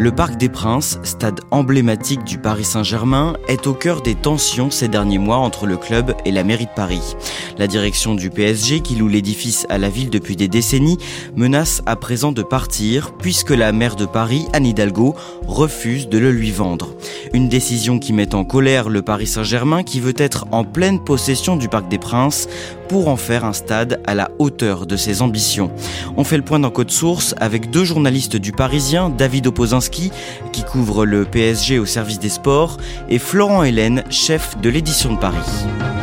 Le Parc des Princes, stade emblématique du Paris Saint-Germain, est au cœur des tensions ces derniers mois entre le club et la mairie de Paris. La direction du PSG, qui loue l'édifice à la ville depuis des décennies, menace à présent de partir puisque la maire de Paris, Anne Hidalgo, refuse de le lui vendre. Une décision qui met en colère le Paris Saint-Germain qui veut être en pleine possession du Parc des Princes pour en faire un stade à la hauteur de ses ambitions. On fait le point dans Code Source avec deux journalistes du Parisien, David Opozinski qui couvre le PSG au service des sports et Florent Hélène, chef de l'édition de Paris.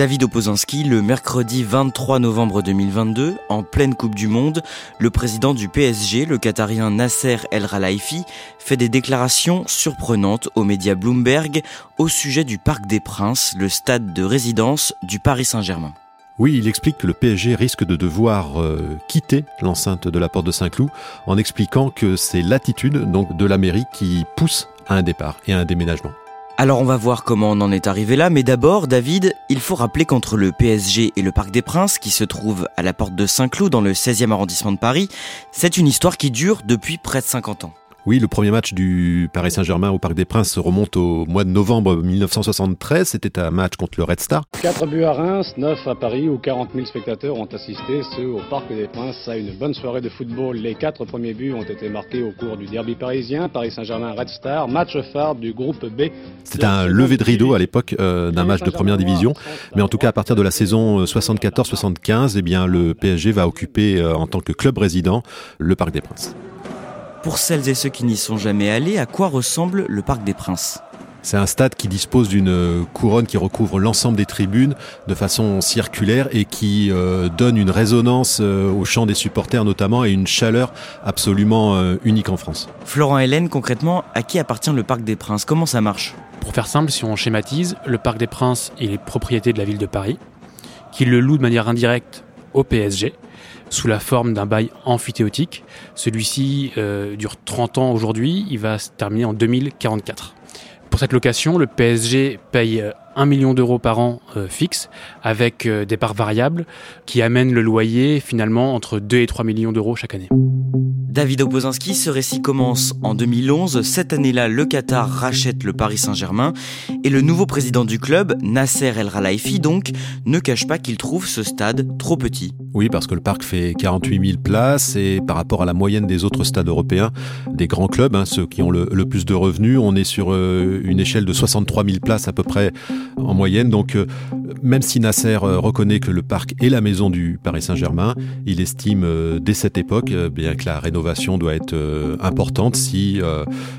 David Opozinski, le mercredi 23 novembre 2022, en pleine Coupe du Monde, le président du PSG, le Qatarien Nasser El Khelaifi, fait des déclarations surprenantes aux médias Bloomberg au sujet du Parc des Princes, le stade de résidence du Paris Saint-Germain. Oui, il explique que le PSG risque de devoir euh, quitter l'enceinte de la porte de Saint-Cloud en expliquant que c'est l'attitude de la mairie qui pousse à un départ et à un déménagement. Alors on va voir comment on en est arrivé là, mais d'abord, David, il faut rappeler qu'entre le PSG et le Parc des Princes, qui se trouve à la porte de Saint-Cloud dans le 16e arrondissement de Paris, c'est une histoire qui dure depuis près de 50 ans. Oui, le premier match du Paris Saint-Germain au Parc des Princes remonte au mois de novembre 1973. C'était un match contre le Red Star. 4 buts à Reims, 9 à Paris, où 40 000 spectateurs ont assisté, ceux au Parc des Princes, à une bonne soirée de football. Les quatre premiers buts ont été marqués au cours du derby parisien, Paris Saint-Germain Red Star, match phare du groupe B. C'était un lever de rideau à l'époque euh, d'un match de première division, mais en tout cas à partir de la saison 74-75, eh bien le PSG va occuper euh, en tant que club résident le Parc des Princes. Pour celles et ceux qui n'y sont jamais allés, à quoi ressemble le Parc des Princes? C'est un stade qui dispose d'une couronne qui recouvre l'ensemble des tribunes de façon circulaire et qui euh, donne une résonance euh, au chant des supporters notamment et une chaleur absolument euh, unique en France. Florent Hélène, concrètement, à qui appartient le Parc des Princes? Comment ça marche? Pour faire simple, si on schématise, le Parc des Princes est propriété de la ville de Paris, qui le loue de manière indirecte au PSG sous la forme d'un bail amphithéotique. Celui-ci euh, dure 30 ans aujourd'hui, il va se terminer en 2044. Pour cette location, le PSG paye 1 million d'euros par an euh, fixe, avec euh, des parts variables qui amènent le loyer finalement entre 2 et 3 millions d'euros chaque année. David Obozinski, ce récit commence en 2011. Cette année-là, le Qatar rachète le Paris Saint-Germain et le nouveau président du club, Nasser El Khelaifi, donc, ne cache pas qu'il trouve ce stade trop petit. Oui, parce que le parc fait 48 000 places et par rapport à la moyenne des autres stades européens, des grands clubs, hein, ceux qui ont le, plus de revenus, on est sur euh, une échelle de 63 000 places à peu près en moyenne. Donc, euh, même si Nasser euh, reconnaît que le parc est la maison du Paris Saint-Germain, il estime dès cette époque bien que la rénovation doit être importante si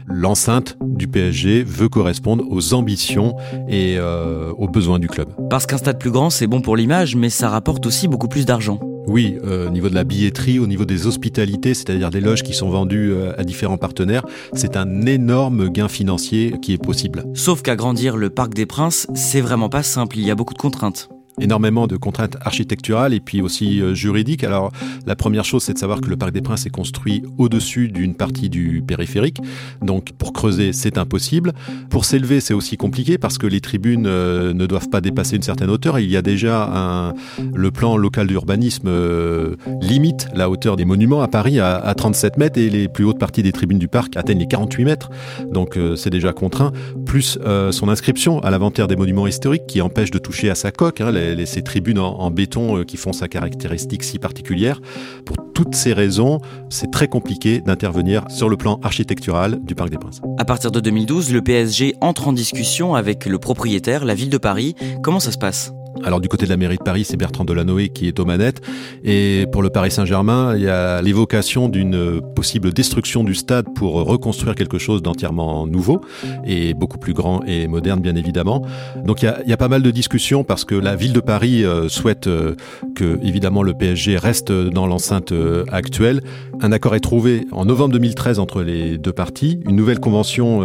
l'enceinte du PSG veut correspondre aux ambitions et aux besoins du club. Parce qu'un stade plus grand, c'est bon pour l'image, mais ça rapporte aussi beaucoup plus d'argent. Oui, euh, au niveau de la billetterie, au niveau des hospitalités, c'est-à-dire des loges qui sont vendues euh, à différents partenaires, c'est un énorme gain financier qui est possible. Sauf qu'agrandir le Parc des Princes, c'est vraiment pas simple, il y a beaucoup de contraintes. Énormément de contraintes architecturales et puis aussi euh, juridiques. Alors la première chose, c'est de savoir que le Parc des Princes est construit au-dessus d'une partie du périphérique. Donc pour creuser, c'est impossible. Pour s'élever, c'est aussi compliqué parce que les tribunes euh, ne doivent pas dépasser une certaine hauteur. Il y a déjà un, le plan local d'urbanisme euh, limite la hauteur des monuments à Paris à, à, 37 mètres et les plus hautes parties des tribunes du parc atteignent les 48 mètres. Donc c'est déjà contraint. Plus son inscription à l'inventaire des monuments historiques qui empêche de toucher à sa coque. Hein, les, ces tribunes en, béton euh, qui font sa caractéristique si particulière. Pour toutes ces raisons, c'est très compliqué d'intervenir sur le plan architectural du Parc des Princes. À partir de 2012, le PSG entre en discussion avec le propriétaire, la ville de Paris. Comment ça se passe? Alors du côté de la mairie de Paris, c'est Bertrand Delanoë qui est aux manettes. Et pour le Paris Saint-Germain, il y a l'évocation d'une possible destruction du stade pour reconstruire quelque chose d'entièrement nouveau et beaucoup plus grand et moderne, bien évidemment. Donc il y a, pas mal de discussions parce que la ville de Paris euh, souhaite euh, que, évidemment, le PSG reste dans l'enceinte euh, actuelle. Un accord est trouvé en novembre 2013 entre les deux parties. Une nouvelle convention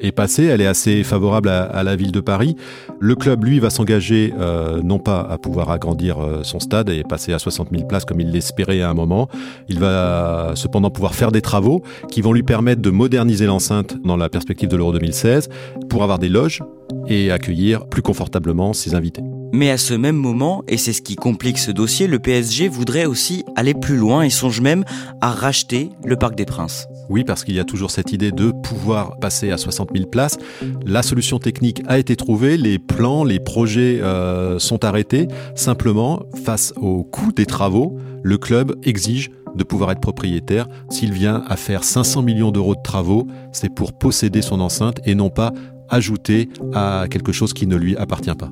est passée. Elle est assez favorable à la ville de Paris. Le club, lui, va s'engager euh, non pas à pouvoir agrandir euh, son stade et passer à 60 000 places comme il l'espérait à un moment. Il va cependant pouvoir faire des travaux qui vont lui permettre de moderniser l'enceinte dans la perspective de l'Euro 2016 pour avoir des loges et accueillir plus confortablement ses invités. Mais à ce même moment, et c'est ce qui complique ce dossier, le PSG voudrait aussi aller plus loin et songe même à racheter le Parc des Princes. Oui, parce qu'il y a toujours cette idée de pouvoir passer à 60 000 places. La solution technique a été trouvée, les plans, les projets euh, sont arrêtés. Simplement, face au coût des travaux, le club exige de pouvoir être propriétaire. S'il vient à faire 500 millions d'euros de travaux, c'est pour posséder son enceinte et non pas ajouter à quelque chose qui ne lui appartient pas.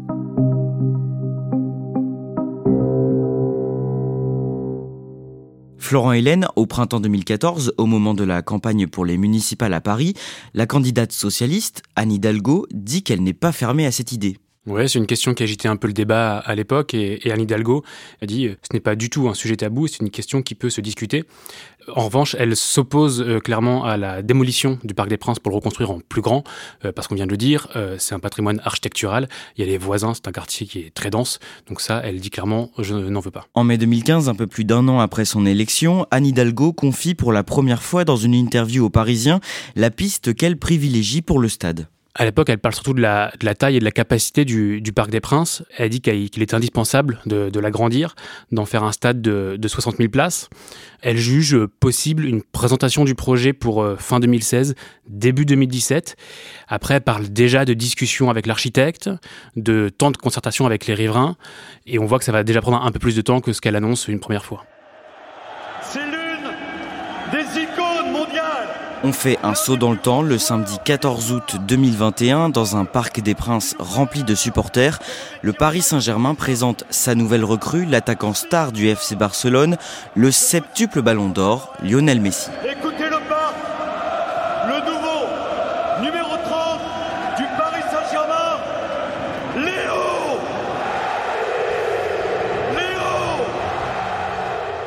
Florent Hélène, au printemps 2014, au moment de la campagne pour les municipales à Paris, la candidate socialiste, Anne Hidalgo, dit qu'elle n'est pas fermée à cette idée. Ouais, c'est une question qui agitait un peu le débat à l'époque et, Anne Hidalgo a dit euh, ce n'est pas du tout un sujet tabou, c'est une question qui peut se discuter. En revanche, elle s'oppose euh, clairement à la démolition du Parc des Princes pour le reconstruire en plus grand, euh, parce qu'on vient de le dire, c'est un patrimoine architectural, il y a les voisins, c'est un quartier qui est très dense, donc ça, elle dit clairement je n'en veux pas. En mai 2015, un peu plus d'un an après son élection, Anne Hidalgo confie pour la première fois dans une interview aux Parisiens la piste qu'elle privilégie pour le stade. À l'époque, elle parle surtout de la, taille et de la capacité du, Parc des Princes. Elle dit qu'il est indispensable de, l'agrandir, d'en faire un stade de, de 60 000 places. Elle juge possible une présentation du projet pour euh, fin 2016, début 2017. Après, elle parle déjà de discussions avec l'architecte, de temps de concertation avec les riverains. Et on voit que ça va déjà prendre un peu plus de temps que ce qu'elle annonce une première fois. C'est l'une des icônes mondiales on fait un saut dans le temps le samedi 14 août 2021 dans un parc des Princes rempli de supporters. Le Paris Saint-Germain présente sa nouvelle recrue, l'attaquant star du FC Barcelone, le septuple ballon d'or, Lionel Messi le parc, le nouveau numéro 30 du Paris Saint-Germain, Léo Léo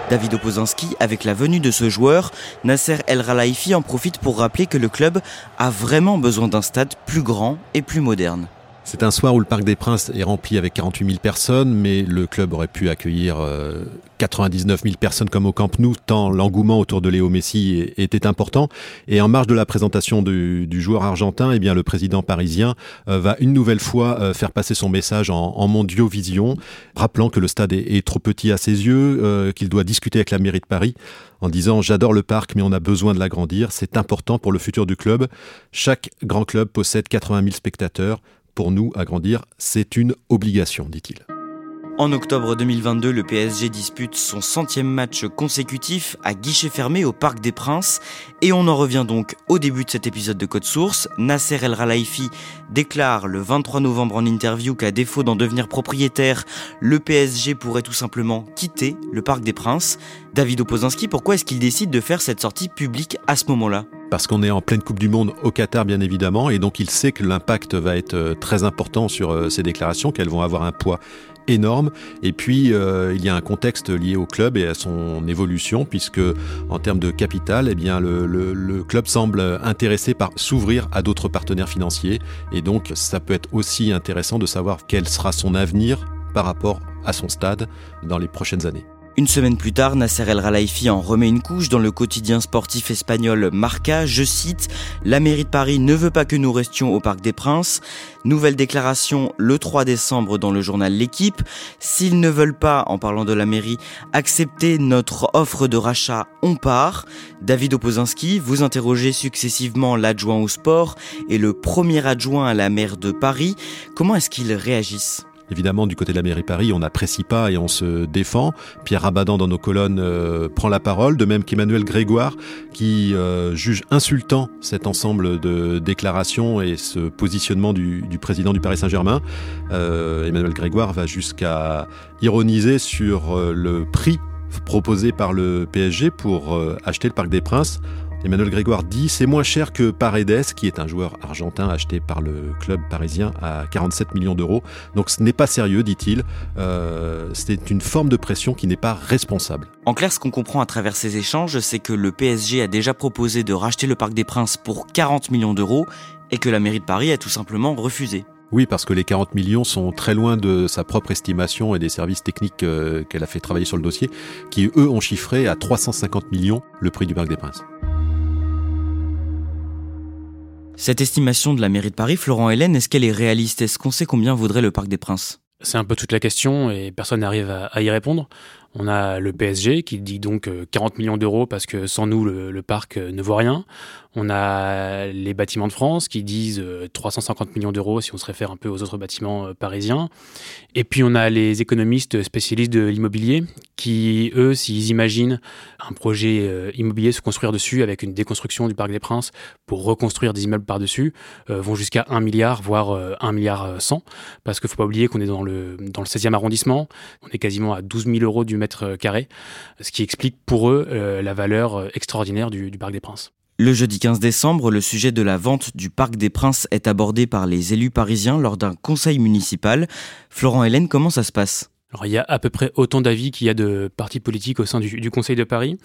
David Opozinski, avec la venue de ce joueur, Nasser El Ralaifi en profite pour rappeler que le club a vraiment besoin d'un stade plus grand et plus moderne. C'est un soir où le Parc des Princes est rempli avec 48 000 personnes, mais le club aurait pu accueillir 99 euh, 000 personnes comme au Camp Nou, tant l'engouement autour de Léo Messi était important. Et en marge de la présentation du, joueur argentin, eh bien, le président parisien euh, va une nouvelle fois euh, faire passer son message en, en mondiovision, rappelant que le stade est, trop petit à ses yeux, qu'il doit discuter avec la mairie de Paris en disant j'adore le parc mais on a besoin de l'agrandir, c'est important pour le futur du club. Chaque grand club possède 80 000 spectateurs pour nous, agrandir, c'est une obligation, dit-il. En octobre 2022, le PSG dispute son centième match consécutif à guichet fermé au Parc des Princes. Et on en revient donc au début de cet épisode de Code Source. Nasser El Ralaifi déclare le 23 novembre en interview qu'à défaut d'en devenir propriétaire, le PSG pourrait tout simplement quitter le Parc des Princes. David Opozinski, pourquoi est-ce qu'il décide de faire cette sortie publique à ce moment-là? Parce qu'on est en pleine Coupe du Monde au Qatar, bien évidemment, et donc il sait que l'impact va être euh, très important sur euh, ces déclarations, qu'elles vont avoir un poids énorme. Et puis, euh, il y a un contexte lié au club et à son évolution, puisque en termes de capital, eh bien, le, le club semble intéressé par s'ouvrir à d'autres partenaires financiers. Et donc, ça peut être aussi intéressant de savoir quel sera son avenir par rapport à son stade dans les prochaines années. Une semaine plus tard, Nasser El Khelaifi en remet une couche dans le quotidien sportif espagnol Marca. Je cite La mairie de Paris ne veut pas que nous restions au Parc des Princes. Nouvelle déclaration le 3 décembre dans le journal L'équipe. S'ils ne veulent pas, en parlant de la mairie, accepter notre offre de rachat, on part. David Opozinski, vous interrogez successivement l'adjoint au sport et le premier adjoint à la maire de Paris. Comment est-ce qu'ils réagissent? Évidemment, du côté de la mairie Paris, on n'apprécie pas et on se défend. Pierre Rabadan, dans nos colonnes, euh, prend la parole, de même qu'Emmanuel Grégoire, qui euh, juge insultant cet ensemble de déclarations et ce positionnement du, président du Paris Saint-Germain. Euh, Emmanuel Grégoire va jusqu'à ironiser sur le prix proposé par le PSG pour acheter le Parc des Princes Emmanuel Grégoire dit c'est moins cher que Paredes, qui est un joueur argentin acheté par le club parisien à 47 millions d'euros. Donc ce n'est pas sérieux, dit-il. Euh, c'est une forme de pression qui n'est pas responsable. En clair, ce qu'on comprend à travers ces échanges, c'est que le PSG a déjà proposé de racheter le Parc des Princes pour 40 millions d'euros et que la mairie de Paris a tout simplement refusé. Oui, parce que les 40 millions sont très loin de sa propre estimation et des services techniques euh, qu'elle a fait travailler sur le dossier, qui eux ont chiffré à 350 millions le prix du Parc des Princes. Cette estimation de la mairie de Paris, Florent Hélène, est-ce qu'elle est réaliste? Est-ce qu'on sait combien vaudrait le Parc des Princes? C'est un peu toute la question et personne n'arrive à, y répondre. On a le PSG qui dit donc 40 euh, millions d'euros parce que sans nous, le, parc euh, ne vaut rien. On a les bâtiments de France qui disent 350 euh, millions d'euros si on se réfère un peu aux autres bâtiments parisiens. Et puis on a les économistes spécialistes de l'immobilier qui, eux, s'ils imaginent un projet immobilier se construire dessus avec une déconstruction du Parc des Princes pour reconstruire des immeubles par-dessus, vont jusqu'à 1 milliard, voire 1 milliard 100. Parce qu'il ne faut pas oublier qu'on est dans le, dans le 16e arrondissement. On est quasiment à 12 000 euros du mètre carré, ce qui explique pour eux euh, la valeur euh, extraordinaire du, Parc des Princes. Le jeudi 15 décembre, le sujet de la vente du Parc des Princes est abordé par les élus parisiens lors d'un conseil municipal. Florent Hélène, comment ça se passe? Alors, il y a à peu près autant d'avis qu'il y a de partis politiques au sein du, Conseil de Paris.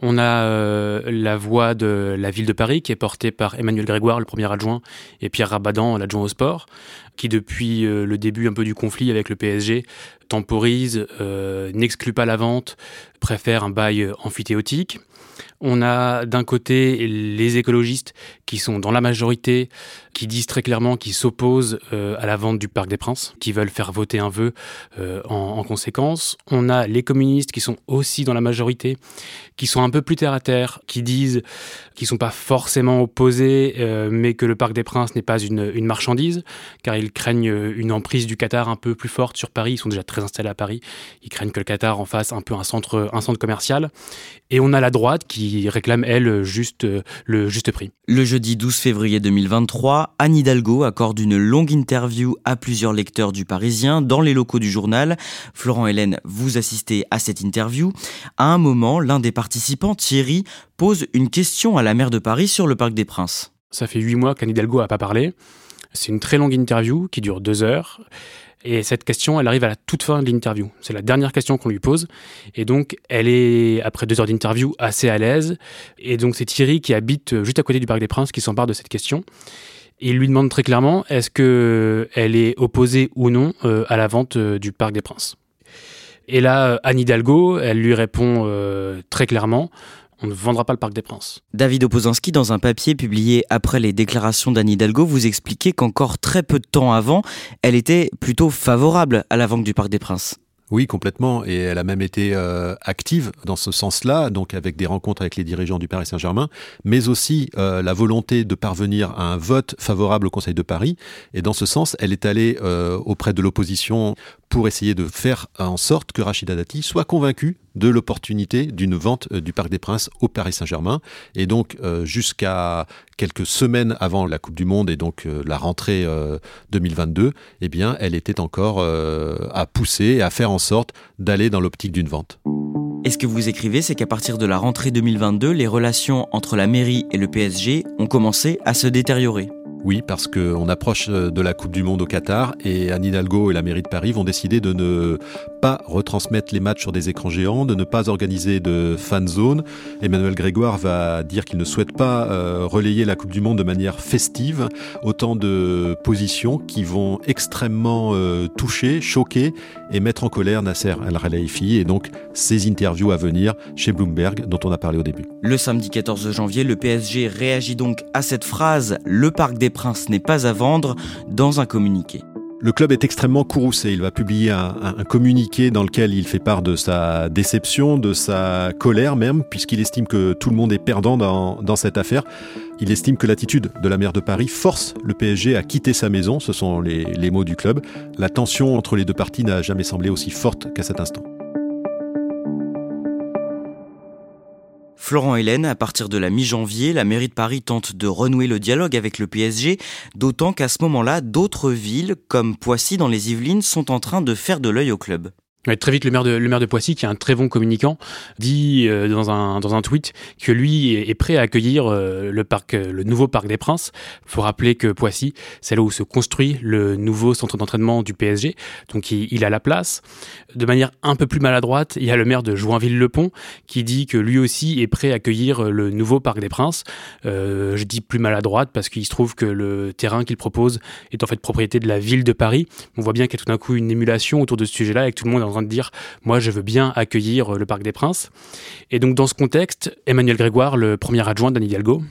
On a euh, la voix de la ville de Paris qui est portée par Emmanuel Grégoire, le premier adjoint, et Pierre Rabadan, l'adjoint au sport, qui depuis le début un peu du conflit avec le PSG temporise, euh, n'exclut pas la vente, préfère un bail amphithéotique. On a d'un côté les écologistes qui sont dans la majorité, qui disent très clairement qu'ils s'opposent euh, à la vente du Parc des Princes, qui veulent faire voter un vœu euh, en, conséquence. On a les communistes qui sont aussi dans la majorité, qui sont un peu plus terre à terre, qui disent qu'ils sont pas forcément opposés, euh, mais que le Parc des Princes n'est pas une, une, marchandise, car ils craignent une emprise du Qatar un peu plus forte sur Paris. Ils sont déjà très installés à Paris. Ils craignent que le Qatar en fasse un peu un centre, un centre commercial. Et on a la droite qui réclame, elle, juste, le juste prix. Le jeudi 12 février 2023, Anne Hidalgo accorde une longue interview à plusieurs lecteurs du Parisien dans les locaux du journal. Florent Hélène, vous assistez à cette interview. À un moment, l'un des participants, Thierry, pose une question à la maire de Paris sur le Parc des Princes. Ça fait huit mois qu'Anne Hidalgo n'a pas parlé. C'est une très longue interview qui dure deux heures. Et cette question, elle arrive à la toute fin de l'interview. C'est la dernière question qu'on lui pose. Et donc, elle est, après deux heures d'interview, assez à l'aise. Et donc, c'est Thierry qui habite juste à côté du Parc des Princes qui s'empare de cette question. Et il lui demande très clairement est-ce qu'elle est opposée ou non euh, à la vente euh, du Parc des Princes? Et là, Anne Hidalgo, elle lui répond euh, très clairement on ne vendra pas le Parc des Princes. David Opozanski, dans un papier publié après les déclarations d'Anne Hidalgo, vous expliquait qu'encore très peu de temps avant, elle était plutôt favorable à la vente du Parc des Princes. Oui, complètement. Et elle a même été euh, active dans ce sens-là, donc avec des rencontres avec les dirigeants du Paris Saint-Germain, mais aussi euh, la volonté de parvenir à un vote favorable au Conseil de Paris. Et dans ce sens, elle est allée euh, auprès de l'opposition pour essayer de faire en sorte que Rachida Dati soit convaincue de l'opportunité d'une vente euh, du Parc des Princes au Paris Saint-Germain. Et donc, euh, jusqu'à quelques semaines avant la Coupe du Monde et donc euh, la rentrée 2022, eh bien, elle était encore à pousser et à faire en sorte d'aller dans l'optique d'une vente. Et ce que vous écrivez, c'est qu'à partir de la rentrée 2022, les relations entre la mairie et le PSG ont commencé à se détériorer. Oui, parce qu'on approche de la Coupe du Monde au Qatar et Anne Hidalgo et la mairie de Paris vont décider de ne pas retransmettre les matchs sur des écrans géants, de ne pas organiser de fan zone. Emmanuel Grégoire va dire qu'il ne souhaite pas euh, relayer la Coupe du Monde de manière festive. Autant de positions qui vont extrêmement euh, toucher, choquer et mettre en colère Nasser Al-Khelaifi et donc ces interviews à venir chez Bloomberg dont on a parlé au début. Le samedi 14 janvier, le PSG réagit donc à cette phrase Le Parc des Prince n'est pas à vendre dans un communiqué. Le club est extrêmement courroucé. Il va publier un, communiqué dans lequel il fait part de sa déception, de sa colère même, puisqu'il estime que tout le monde est perdant dans, cette affaire. Il estime que l'attitude de la maire de Paris force le PSG à quitter sa maison. Ce sont les mots du club. La tension entre les deux parties n'a jamais semblé aussi forte qu'à cet instant. Florent Hélène, à partir de la mi-janvier, la mairie de Paris tente de renouer le dialogue avec le PSG, d'autant qu'à ce moment-là, d'autres villes, comme Poissy dans les Yvelines, sont en train de faire de l'œil au club très vite, le maire, de, Poissy, qui est un très bon communicant, dit euh, dans, un, dans un tweet que lui est, prêt à accueillir euh, le, parc, euh, le nouveau Parc des Princes. Il faut rappeler que Poissy, c'est là où se construit le nouveau centre d'entraînement du PSG. Donc il, a la place. De manière un peu plus maladroite, il y a le maire de Joinville-le-Pont qui dit que lui aussi est prêt à accueillir le nouveau Parc des Princes. je dis plus maladroite parce qu'il se trouve que le terrain qu'il propose est en fait propriété de la ville de Paris. On voit bien qu'il y a tout d'un coup une émulation autour de ce sujet-là et que tout le monde train de dire moi je veux bien accueillir euh, le Parc des Princes. Et donc dans ce contexte, Emmanuel Grégoire, le premier adjoint d'Anne Hidalgo,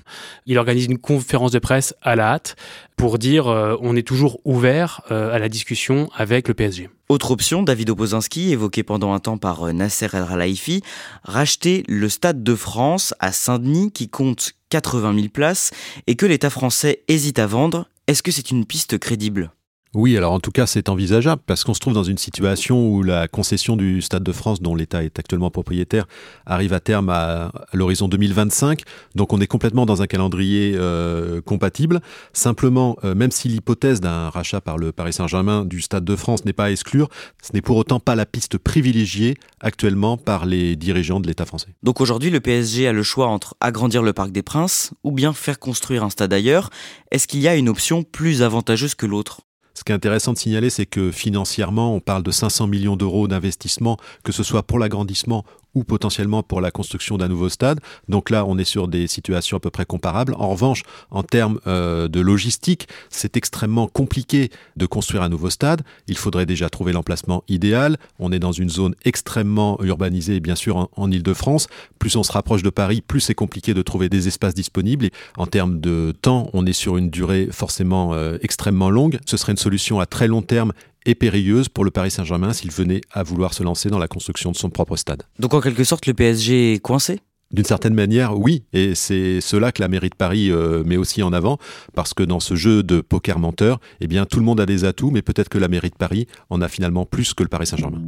il organise une conférence de presse à la hâte pour dire euh, on est toujours ouvert euh, à la discussion avec le PSG. Autre option, David Opozinski, évoqué pendant un temps par Nasser El Khelaifi, racheter le Stade de France à Saint-Denis qui compte 80 000 places et que l'État français hésite à vendre. Est-ce que c'est une piste crédible? Oui, alors en tout cas, c'est envisageable parce qu'on se trouve dans une situation où la concession du Stade de France, dont l'État est actuellement propriétaire, arrive à terme à, l'horizon 2025. Donc on est complètement dans un calendrier euh, compatible. Simplement, euh, même si l'hypothèse d'un rachat par le Paris Saint-Germain du Stade de France n'est pas à exclure, ce n'est pour autant pas la piste privilégiée actuellement par les dirigeants de l'État français. Donc aujourd'hui, le PSG a le choix entre agrandir le Parc des Princes ou bien faire construire un stade ailleurs. Est-ce qu'il y a une option plus avantageuse que l'autre? Ce qui est intéressant de signaler, c'est que financièrement, on parle de 500 millions d'euros d'investissement, que ce soit pour l'agrandissement ou potentiellement pour la construction d'un nouveau stade. Donc là, on est sur des situations à peu près comparables. En revanche, en termes euh, de logistique, c'est extrêmement compliqué de construire un nouveau stade. Il faudrait déjà trouver l'emplacement idéal. On est dans une zone extrêmement urbanisée, bien sûr, en, Ile-de-France. Plus on se rapproche de Paris, plus c'est compliqué de trouver des espaces disponibles. Et en termes de temps, on est sur une durée forcément euh, extrêmement longue. Ce serait une solution à très long terme et périlleuse pour le Paris Saint-Germain s'il venait à vouloir se lancer dans la construction de son propre stade. Donc en quelque sorte, le PSG est coincé? D'une certaine manière, oui, et c'est cela que la mairie de Paris euh, met aussi en avant, parce que dans ce jeu de poker menteur, eh bien tout le monde a des atouts, mais peut-être que la mairie de Paris en a finalement plus que le Paris Saint-Germain.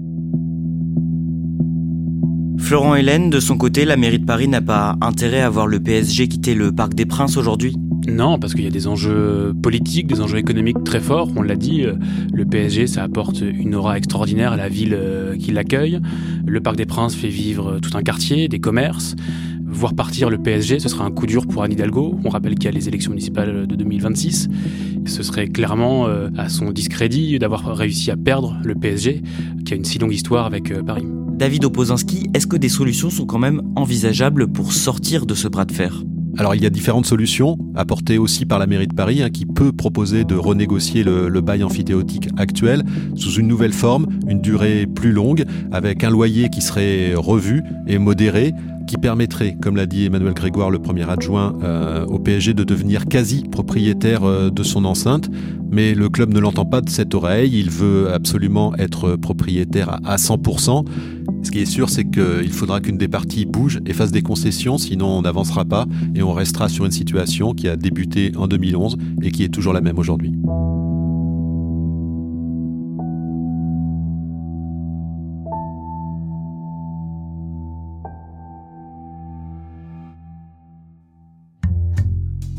Florent Hélène, de son côté, la mairie de Paris n'a pas intérêt à voir le PSG quitter le Parc des Princes aujourd'hui? Non, parce qu'il y a des enjeux politiques, des enjeux économiques très forts. On l'a dit, euh, le PSG, ça apporte une aura extraordinaire à la ville euh, qui l'accueille. Le Parc des Princes fait vivre tout un quartier, des commerces. Voir partir le PSG, ce sera un coup dur pour Anne Hidalgo. On rappelle qu'il y a les élections municipales de 2026. Ce serait clairement euh, à son discrédit d'avoir réussi à perdre le PSG, qui a une si longue histoire avec Paris. David Opozinski, est-ce que des solutions sont quand même envisageables pour sortir de ce bras de fer? Alors il y a différentes solutions apportées aussi par la mairie de Paris hein, qui peut proposer de renégocier le, le, bail amphithéotique actuel sous une nouvelle forme, une durée plus longue, avec un loyer qui serait revu et modéré, qui permettrait, comme l'a dit Emmanuel Grégoire, le premier adjoint euh, au PSG, de devenir quasi propriétaire euh, de son enceinte. Mais le club ne l'entend pas de cette oreille, il veut absolument être propriétaire à 100%. Ce qui est sûr, c'est qu'il faudra qu'une des parties bouge et fasse des concessions, sinon on n'avancera pas et on restera sur une situation qui a débuté en 2011 et qui est toujours la même aujourd'hui.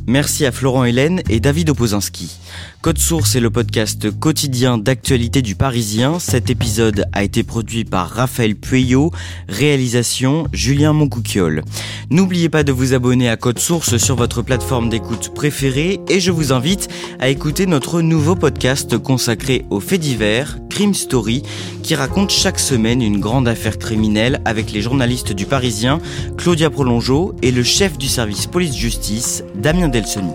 Merci à Florent Hélène et David Opozinski. Code Source est le podcast quotidien d'actualité du Parisien. Cet épisode a été produit par Raphaël Pueyo, réalisation Julien Moncouquiole. N'oubliez pas de vous abonner à Code Source sur votre plateforme d'écoute préférée et je vous invite à écouter notre nouveau podcast consacré aux faits divers, Crime Story, qui raconte chaque semaine une grande affaire criminelle avec les journalistes du Parisien, Claudia Prolongeau et le chef du service police-justice, Damien Delsoni.